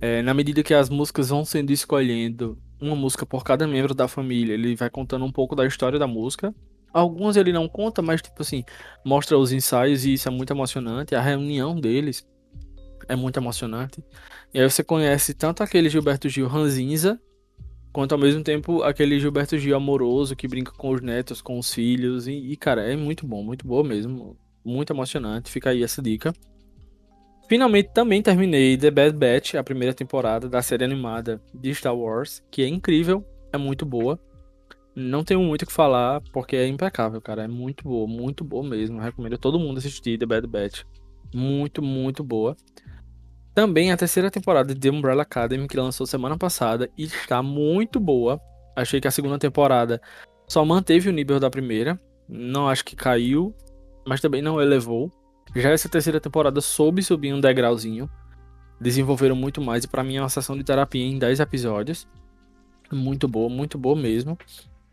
É, na medida que as músicas vão sendo escolhendo uma música por cada membro da família, ele vai contando um pouco da história da música. Algumas ele não conta, mas, tipo assim, mostra os ensaios e isso é muito emocionante. A reunião deles é muito emocionante. E aí você conhece tanto aquele Gilberto Gil ranzinza, quanto ao mesmo tempo aquele Gilberto Gil amoroso que brinca com os netos, com os filhos. E, e, cara, é muito bom, muito boa mesmo. Muito emocionante. Fica aí essa dica. Finalmente também terminei The Bad Batch, a primeira temporada da série animada de Star Wars, que é incrível, é muito boa. Não tenho muito o que falar, porque é impecável, cara. É muito boa, muito boa mesmo. recomendo a todo mundo assistir The Bad Batch. Muito, muito boa. Também a terceira temporada de The Umbrella Academy, que lançou semana passada, e está muito boa. Achei que a segunda temporada só manteve o nível da primeira. Não acho que caiu, mas também não elevou. Já essa terceira temporada soube subir um degrauzinho. Desenvolveram muito mais, e para mim é uma sessão de terapia em 10 episódios. Muito boa, muito boa mesmo.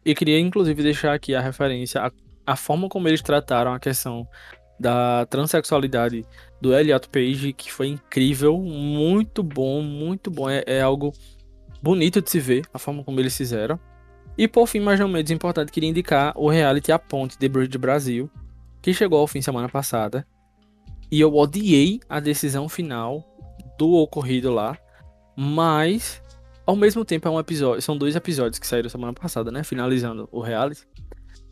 E queria inclusive deixar aqui a referência à, à forma como eles trataram a questão da transexualidade do Elliot Page, que foi incrível, muito bom, muito bom. É, é, algo bonito de se ver, a forma como eles fizeram. E por fim, mais ou menos importante, queria indicar o reality A Ponte de Bridge Brasil, que chegou ao fim semana passada. E eu odiei a decisão final do ocorrido lá, mas ao mesmo tempo é um episódio, são dois episódios que saíram semana passada, né, finalizando o reality.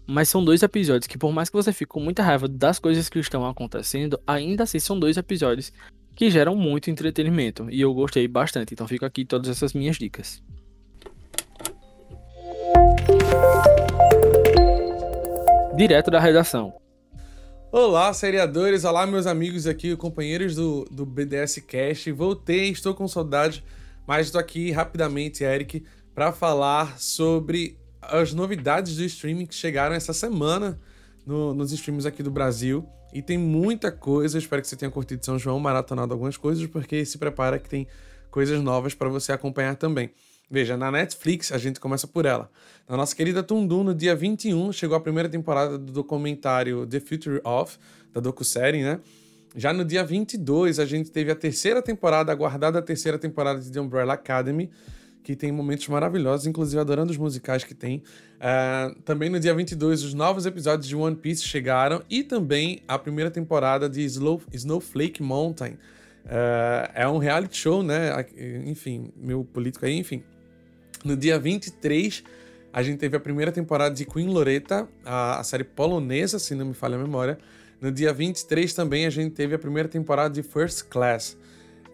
Mas são dois episódios que, por mais que você fique com muita raiva das coisas que estão acontecendo, ainda assim são dois episódios que geram muito entretenimento. E eu gostei bastante. Então fica aqui todas essas minhas dicas. Direto da redação. Olá, seriadores! Olá, meus amigos aqui, companheiros do, do BDS Cast. Voltei, estou com saudade, mas estou aqui rapidamente, Eric, para falar sobre as novidades do streaming que chegaram essa semana no, nos streams aqui do Brasil. E tem muita coisa. Espero que você tenha curtido São João, maratonado algumas coisas, porque se prepara que tem coisas novas para você acompanhar também. Veja, na Netflix, a gente começa por ela. Na nossa querida Tundum, no dia 21, chegou a primeira temporada do documentário The Future of, da docu-série, né? Já no dia 22, a gente teve a terceira temporada, aguardada a terceira temporada de The Umbrella Academy, que tem momentos maravilhosos, inclusive adorando os musicais que tem. Uh, também no dia 22, os novos episódios de One Piece chegaram e também a primeira temporada de Slow, Snowflake Mountain. Uh, é um reality show, né? Enfim, meu político aí, enfim. No dia 23, a gente teve a primeira temporada de Queen Loretta, a, a série polonesa, se não me falha a memória. No dia 23 também a gente teve a primeira temporada de First Class.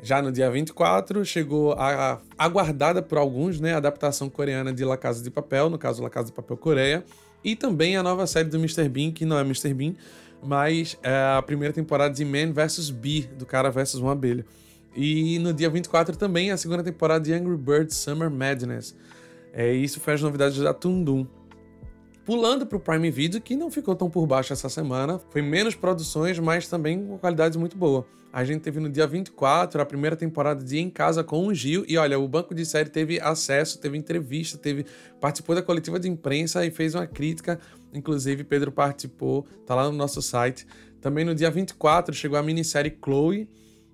Já no dia 24, chegou a, a aguardada por alguns, né, a adaptação coreana de La Casa de Papel, no caso La Casa de Papel Coreia, e também a nova série do Mr. Bean, que não é Mr. Bean, mas é a primeira temporada de Man vs. Bee, do cara versus uma abelha. E no dia 24 também a segunda temporada de Angry Birds Summer Madness. É, isso foi as novidades da Tundum. Pulando para o Prime Video, que não ficou tão por baixo essa semana, foi menos produções, mas também com qualidade muito boa. A gente teve no dia 24 a primeira temporada de Em Casa com o Gil. E olha, o banco de série teve acesso, teve entrevista, teve participou da coletiva de imprensa e fez uma crítica. Inclusive, Pedro participou, tá lá no nosso site. Também no dia 24 chegou a minissérie Chloe.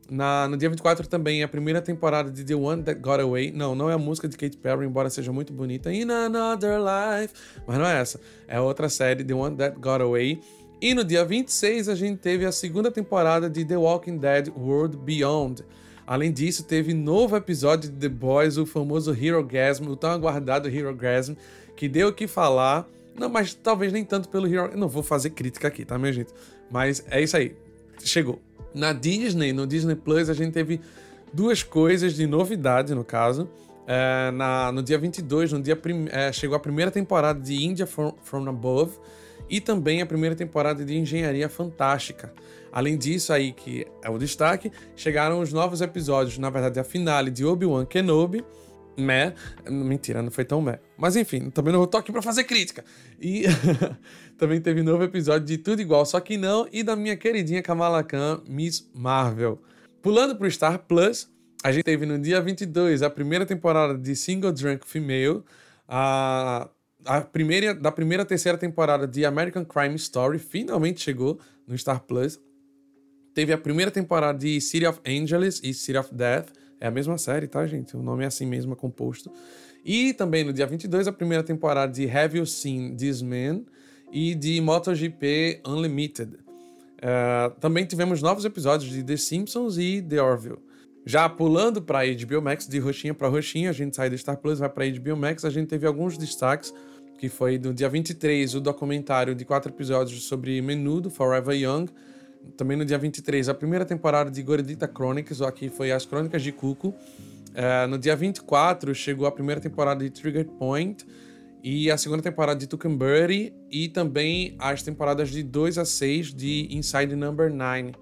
Na, no dia 24 também a primeira temporada de The One That Got Away. Não, não é a música de Katy Perry, embora seja muito bonita. In Another Life. Mas não é essa. É outra série, The One That Got Away. E no dia 26 a gente teve a segunda temporada de The Walking Dead World Beyond. Além disso, teve novo episódio de The Boys, o famoso Hero Gasm, o tão aguardado Hero Gasm, que deu o que falar. Não, mas talvez nem tanto pelo Hero. Não vou fazer crítica aqui, tá, minha gente? Mas é isso aí. Chegou. Na Disney, no Disney Plus, a gente teve duas coisas de novidade, no caso. É, na, no dia 22, no dia prim, é, chegou a primeira temporada de India From, From Above e também a primeira temporada de Engenharia Fantástica. Além disso, aí que é o destaque, chegaram os novos episódios, na verdade a finale de Obi-Wan Kenobi, Meh, mentira, não foi tão meh. Mas enfim, também não tô aqui pra fazer crítica. E *laughs* também teve novo episódio de Tudo Igual, só que não, e da minha queridinha Kamala Khan, Miss Marvel. Pulando pro Star Plus, a gente teve no dia 22 a primeira temporada de Single Drunk Female, a a primeira, da primeira terceira temporada de American Crime Story finalmente chegou no Star Plus. Teve a primeira temporada de City of Angels e City of Death. É a mesma série, tá, gente? O nome é assim mesmo, é composto. E também no dia 22, a primeira temporada de Have You Seen This Man? E de MotoGP Unlimited. Uh, também tivemos novos episódios de The Simpsons e The Orville. Já pulando para HBO Max, de roxinha para roxinha, a gente sai do Star Plus, vai para HBO Max, a gente teve alguns destaques que foi no dia 23 o documentário de quatro episódios sobre Menudo, Forever Young. Também no dia 23, a primeira temporada de Gordita Chronicles, aqui foi As Crônicas de Cuco. Uh, no dia 24 chegou a primeira temporada de Trigger Point e a segunda temporada de Tuckenbury e também as temporadas de 2 a 6 de Inside Number 9.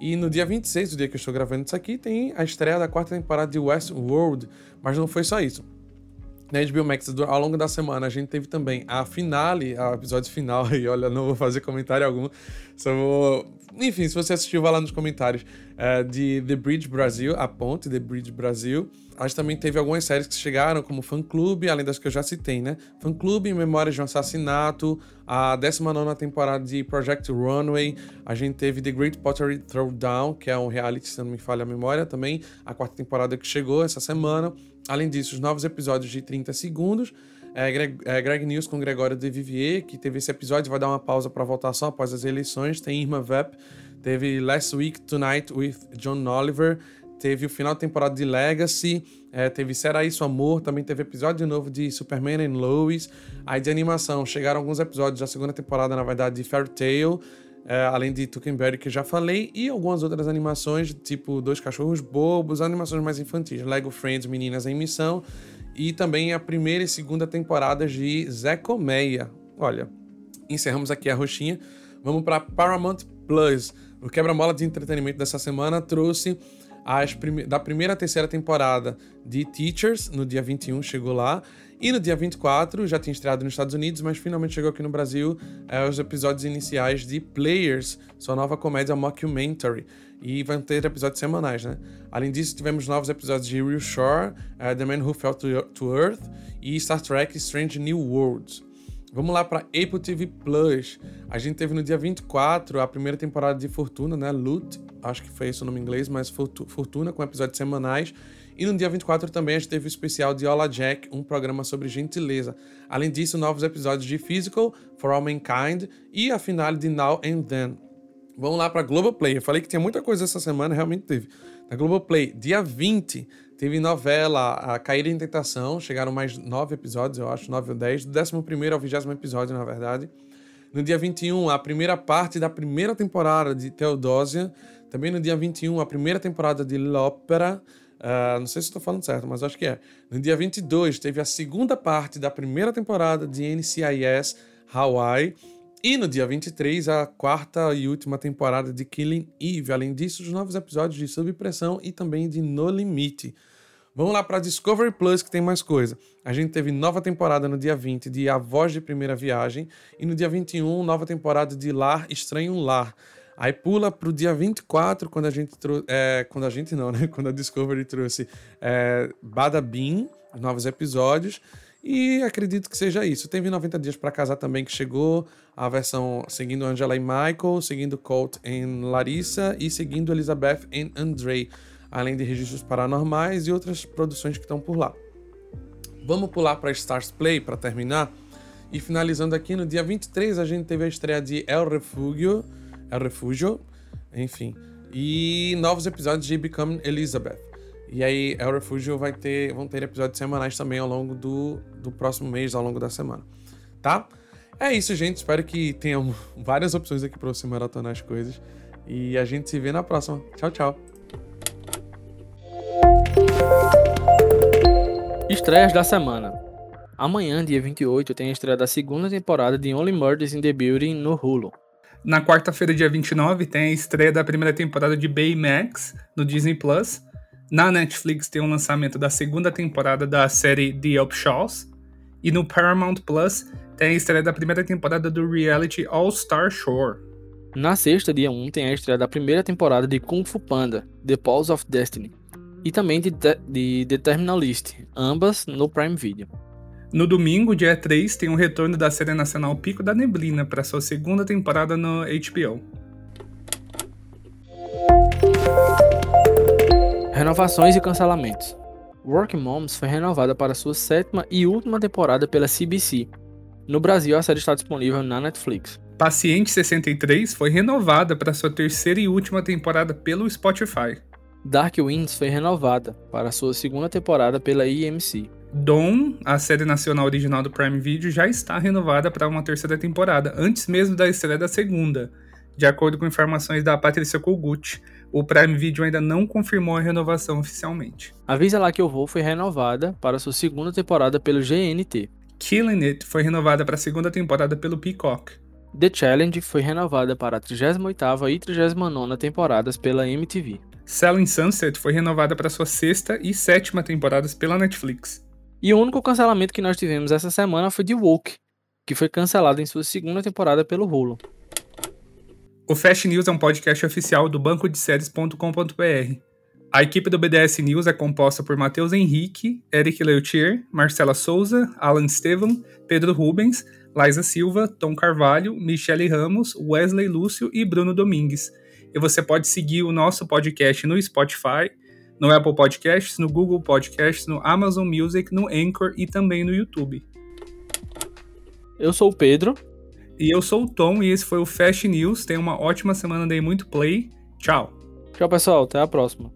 E no dia 26, o dia que eu estou gravando isso aqui, tem a estreia da quarta temporada de Westworld, mas não foi só isso na HBO Max, ao longo da semana, a gente teve também a finale, o episódio final, e olha, não vou fazer comentário algum, só vou... Enfim, se você assistiu, vá lá nos comentários, é, de The Bridge Brasil, a ponte The Bridge Brasil. A gente também teve algumas séries que chegaram, como Fã Clube, além das que eu já citei, né? Fã Clube, Memórias de um Assassinato, a 19 temporada de Project Runway, a gente teve The Great Pottery Throwdown, que é um reality, se não me falha a memória, também, a quarta temporada que chegou essa semana. Além disso, os novos episódios de 30 segundos. É, Greg, é, Greg News com Gregório de Vivier, que teve esse episódio, vai dar uma pausa para voltar só após as eleições. Tem Irma Vep, teve Last Week Tonight with John Oliver, teve o final da temporada de Legacy, é, teve Será Isso Amor, também teve episódio novo de Superman and Lois. Aí de animação, chegaram alguns episódios da segunda temporada, na verdade, de Fairy Tail, é, além de Tuckenberry, que já falei, e algumas outras animações, tipo Dois Cachorros Bobos, animações mais infantis, Lego Friends, Meninas em Missão, e também a primeira e segunda temporada de Zé Colmeia. Olha, encerramos aqui a roxinha. Vamos para Paramount Plus. O quebra-mola de entretenimento dessa semana trouxe prime da primeira à terceira temporada de Teachers, no dia 21 chegou lá, e no dia 24, já tinha estreado nos Estados Unidos, mas finalmente chegou aqui no Brasil, é, os episódios iniciais de Players, sua nova comédia mockumentary. E vão ter episódios semanais, né? Além disso, tivemos novos episódios de Real Shore, uh, The Man Who Fell to, Earth e Star Trek Strange New Worlds. Vamos lá para Apple TV Plus. A gente teve no dia 24 a primeira temporada de Fortuna, né? Loot, acho que foi esse o nome em inglês, mas Fortuna, com episódios semanais. E no dia 24 também a gente teve o especial de Hola Jack, um programa sobre gentileza. Além disso, novos episódios de Physical, For All Mankind e a finale de Now and Then. Vamos lá para Globoplay. Eu falei que tinha muita coisa essa semana, realmente teve. Na Globoplay, dia 20, teve novela A Caída em Tentação. Chegaram mais nove episódios, eu acho, nove ou dez. Do 11 ao 20 episódio, na verdade. No dia 21, a primeira parte da primeira temporada de Teodósia. Também no dia 21, a primeira temporada de L'Opera. Uh, não sei se estou falando certo, mas acho que é. No dia 22, teve a segunda parte da primeira temporada de NCIS Hawaii. E no dia 23, a quarta e última temporada de Killing Eve. Além disso, os novos episódios de Sob Pressão e também de No Limite. Vamos lá para Discovery Plus, que tem mais coisa. A gente teve nova temporada no dia 20 de A Voz de Primeira Viagem e no dia 21, nova temporada de Lar Estranho Lar. Aí pula pro dia 24, quando a gente trouxe. É, quando a gente não, né? *laughs* Quando a Discovery trouxe é, Bada Bean, novos episódios. E acredito que seja isso. Teve 90 Dias para Casar também, que chegou. A versão seguindo Angela e Michael, seguindo Colt e Larissa e seguindo Elizabeth e Andre. Além de registros paranormais e outras produções que estão por lá. Vamos pular para Stars Play para terminar. E finalizando aqui, no dia 23 a gente teve a estreia de El Refugio. El Refugio, enfim. E novos episódios de Become Elizabeth. E aí, El Refugio vai ter, vão ter episódios semanais também ao longo do, do próximo mês, ao longo da semana. Tá? É isso, gente. Espero que tenham *laughs* várias opções aqui para você maratonar as coisas. E a gente se vê na próxima. Tchau, tchau. Estreias da semana. Amanhã, dia 28, tem a estreia da segunda temporada de Only Murders in the Building no Hulu. Na quarta-feira, dia 29, tem a estreia da primeira temporada de Baymax no Disney Plus. Na Netflix tem o um lançamento da segunda temporada da série The Upshaws. E no Paramount Plus tem a estreia da primeira temporada do reality All Star Shore. Na sexta, dia 1, tem a estreia da primeira temporada de Kung Fu Panda, The Pulse of Destiny. E também de, de The Terminal List, ambas no Prime Video. No domingo, dia 3, tem o retorno da série nacional Pico da Neblina para sua segunda temporada no HBO. Renovações e cancelamentos. Working Moms foi renovada para sua sétima e última temporada pela CBC. No Brasil, a série está disponível na Netflix. Paciente 63 foi renovada para sua terceira e última temporada pelo Spotify. Dark Winds foi renovada para sua segunda temporada pela EMC. Dawn, a série nacional original do Prime Video, já está renovada para uma terceira temporada, antes mesmo da estreia da segunda, de acordo com informações da Patrícia Kogut, o Prime Video ainda não confirmou a renovação oficialmente. Avisa lá que eu vou foi renovada para sua segunda temporada pelo GNT. Killing It foi renovada para a segunda temporada pelo Peacock. The Challenge foi renovada para a 38ª e 39ª temporadas pela MTV. Selling Sunset foi renovada para sua sexta e sétima temporadas pela Netflix. E o único cancelamento que nós tivemos essa semana foi de Woke, que foi cancelado em sua segunda temporada pelo Hulu. O Fast News é um podcast oficial do banco de séries.com.br. A equipe do BDS News é composta por Matheus Henrique, Eric Leutier, Marcela Souza, Alan Estevam, Pedro Rubens, Laisa Silva, Tom Carvalho, Michele Ramos, Wesley Lúcio e Bruno Domingues. E você pode seguir o nosso podcast no Spotify, no Apple Podcasts, no Google Podcasts, no Amazon Music, no Anchor e também no YouTube. Eu sou o Pedro. E eu sou o Tom e esse foi o Fast News. Tenha uma ótima semana, dei muito play. Tchau. Tchau, pessoal. Até a próxima.